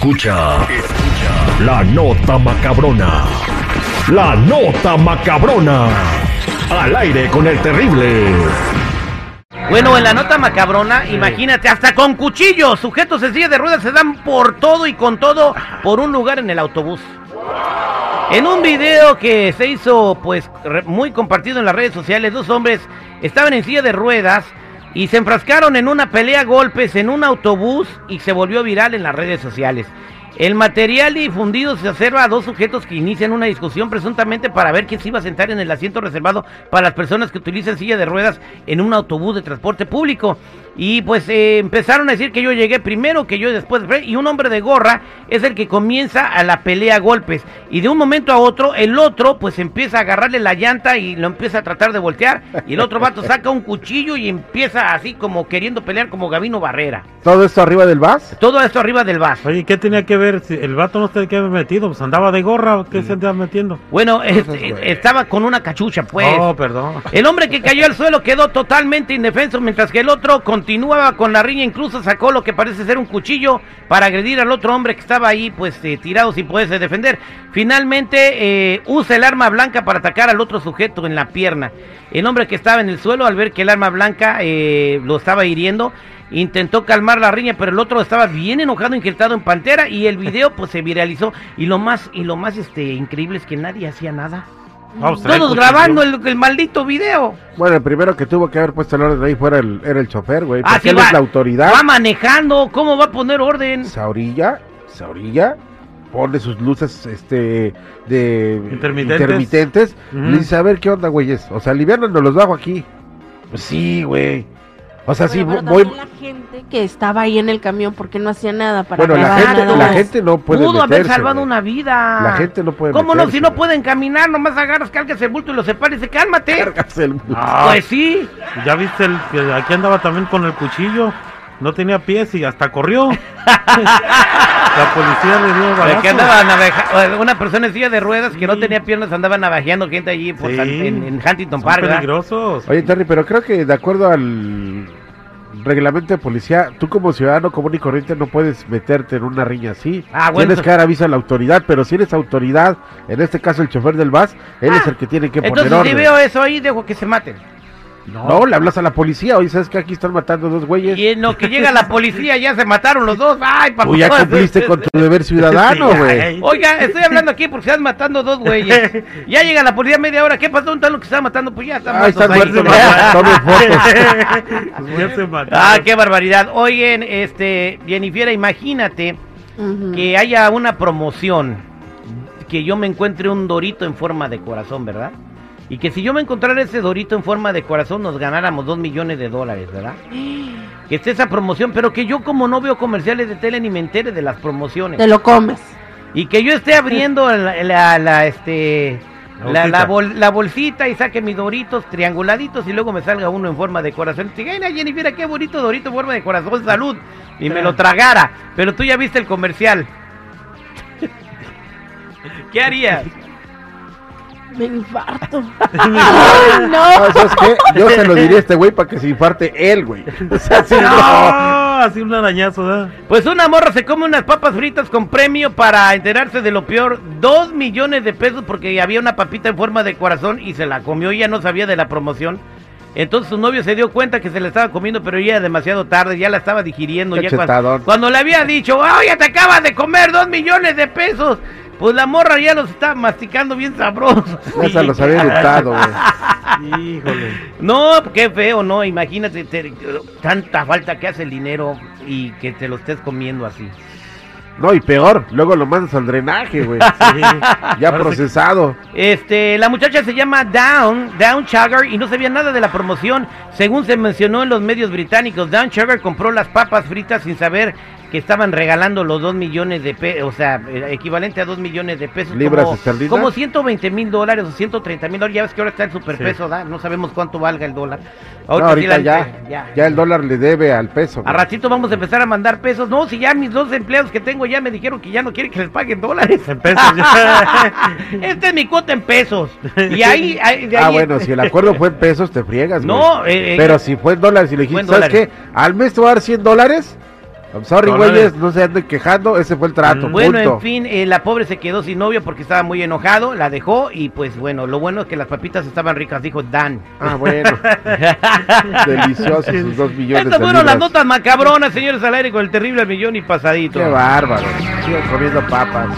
Escucha, escucha la nota macabrona. La nota macabrona. Al aire con el terrible. Bueno, en la nota macabrona, imagínate, hasta con cuchillos, sujetos en silla de ruedas se dan por todo y con todo por un lugar en el autobús. En un video que se hizo pues re- muy compartido en las redes sociales, dos hombres estaban en silla de ruedas y se enfrascaron en una pelea a golpes en un autobús y se volvió viral en las redes sociales. El material difundido se observa a dos sujetos que inician una discusión presuntamente para ver quién se iba a sentar en el asiento reservado para las personas que utilizan silla de ruedas en un autobús de transporte público. Y pues eh, empezaron a decir que yo llegué primero, que yo después, y un hombre de gorra es el que comienza a la pelea a golpes. Y de un momento a otro, el otro pues empieza a agarrarle la llanta y lo empieza a tratar de voltear. Y el otro vato saca un cuchillo y empieza así como queriendo pelear como Gavino Barrera. ¿Todo esto arriba del bus? Todo esto arriba del vaso. Oye, ¿qué tenía que ver? Si el vato no se haber metido, pues andaba de gorra, ¿qué se andaba metiendo? Bueno, es- güey. estaba con una cachucha, pues. Oh, perdón. El hombre que cayó al suelo quedó totalmente indefenso, mientras que el otro continuaba con la riña, incluso sacó lo que parece ser un cuchillo para agredir al otro hombre que estaba ahí, pues eh, tirado sin poderse defender. Finalmente eh, usa el arma blanca para atacar al otro sujeto en la pierna. El hombre que estaba en el suelo, al ver que el arma blanca eh, lo estaba hiriendo, intentó calmar la riña, pero el otro estaba bien enojado, inquietado en pantera y el video pues se viralizó. Y lo más y lo más este increíble es que nadie hacía nada. Vamos, trae Todos grabando el, el maldito video. Bueno, el primero que tuvo que haber puesto el orden ahí fuera el, era el chofer, güey. Ah, sí, él va, es la autoridad. Va manejando, ¿cómo va a poner orden? Se orilla, pone sus luces este de Intermitentes. intermitentes, le dice, a ver qué onda, güeyes. O sea, aliviánanos los bajo aquí. Pues sí, güey. O sea, sí, pero voy. la gente que estaba ahí en el camión porque no hacía nada para Bueno, la gente, nada la gente no puede Pudo haber meterse, salvado güey. una vida. La gente no puede ¿Cómo no? meterse, Si no pueden caminar, nomás agarras, cargas el bulto y lo separas y dice, cálmate. Cargas el bus. Ah, Pues sí. Ya viste, el, que aquí andaba también con el cuchillo. No tenía pies y hasta corrió. La policía le dio Pues balazo. que andaba navaja- una persona en silla de ruedas que no tenía piernas andaba navajeando gente allí por Sí. San- en, en Huntington Son Park. ¿verdad? peligrosos. Oye, Terry, pero creo que de acuerdo al reglamento de policía, tú como ciudadano común y corriente no puedes meterte en una riña así. Ah, bueno, Tienes que dar aviso a la autoridad, pero si eres autoridad, en este caso el chofer del bus, él es el que tiene que Entonces, poner si orden. veo eso ahí, dejo que se maten. No, le hablas a la policía, oye, ¿sabes que aquí están matando dos güeyes? Y en lo que llega la policía ya se mataron los dos. Ay, papá. Tú ya cumpliste con tu deber ciudadano, güey. ay. Oiga, estoy hablando aquí porque se están matando dos güeyes. Ya llega la policía media hora. ¿Qué pasó? ¿Dónde están los que se están matando? Pues ya están Ahí están muertos muertos, ahí. no, tomen fotos. Ya se mataron. Ah, qué barbaridad. Oigan, este, Jennifer, imagínate Ujú. que haya una promoción, que yo me encuentre un dorito en forma de corazón, ¿verdad? Y que si yo me encontrara ese dorito en forma de corazón nos ganáramos dos millones de dólares, ¿verdad? Que esté esa promoción, pero que yo como no veo comerciales de tele ni me entere de las promociones. Te lo comes. Y que yo esté abriendo la, la, la, este La la, la bolsita. bol- la bolsita y saque mis doritos trianguladitos y luego me salga uno en forma de corazón. Y diga, "Ay, Jennifer, qué bonito dorito en forma de corazón, salud. Y me lo tragara. Pero tú ya viste el comercial. ¿Qué harías? Me infarto. ¡Ay, no! ¿Sabes qué? Yo se lo diría a este güey para que se infarte él, güey. O sea, sí, no. No, así un arañazo, ¿verdad? Pues una morra se come unas papas fritas con premio para enterarse de lo peor. Dos millones de pesos porque había una papita en forma de corazón y se la comió y ya no sabía de la promoción. Entonces su novio se dio cuenta que se la estaba comiendo, pero ya era demasiado tarde, ya la estaba digiriendo. Ya cuando, cuando le había dicho, ¡Oye, te acabas de comer dos millones de pesos! Pues la morra ya los estaba masticando bien sabrosos. Ya se los había eructado, güey. Híjole. No, qué feo, ¿no? Imagínate te- tanta falta que hace el dinero y que te lo estés comiendo así. No, y peor, luego lo mandas al drenaje, güey. Sí. Ya procesado. Este, la muchacha se llama Down, Down Sugar, y no sabía nada de la promoción. Según se mencionó en los medios británicos, Down Sugar compró las papas fritas sin saber que estaban regalando los 2 millones de pesos, o sea, eh, equivalente a 2 millones de pesos. ¿Libras como, esterlinas? Como 120 mil dólares o 130 mil dólares. Ya ves que ahora está el superpeso, Sí. ¿da? No sabemos cuánto valga el dólar. No, sí ahorita la- ya, ya el dólar le debe al peso. A ratito vamos a empezar a mandar pesos. No, si ya mis dos empleados que tengo ya me dijeron que ya no quieren que les paguen dólares. En pesos ya. Este es mi cuota en pesos. Y ahí, ahí- de Ah, bueno, si el acuerdo fue en pesos, te friegas. No, eh, eh, Pero si fue en dólares y le fue dijiste, ¿sabes dólares. qué? Al mes te voy a dar 100 dólares I'm sorry, güeyes, no se anden quejando, ese fue el trato, Mm. Bueno, punto. en fin, eh, la pobre se quedó sin novio porque estaba muy enojado, la dejó y pues bueno, lo bueno es que las papitas estaban ricas, dijo Dan. Ah, bueno. Deliciosos sus dos millones Estas fueron las notas macabronas, señores, al aire con el terrible millón y pasadito. Qué bárbaro. Sigan comiendo papas.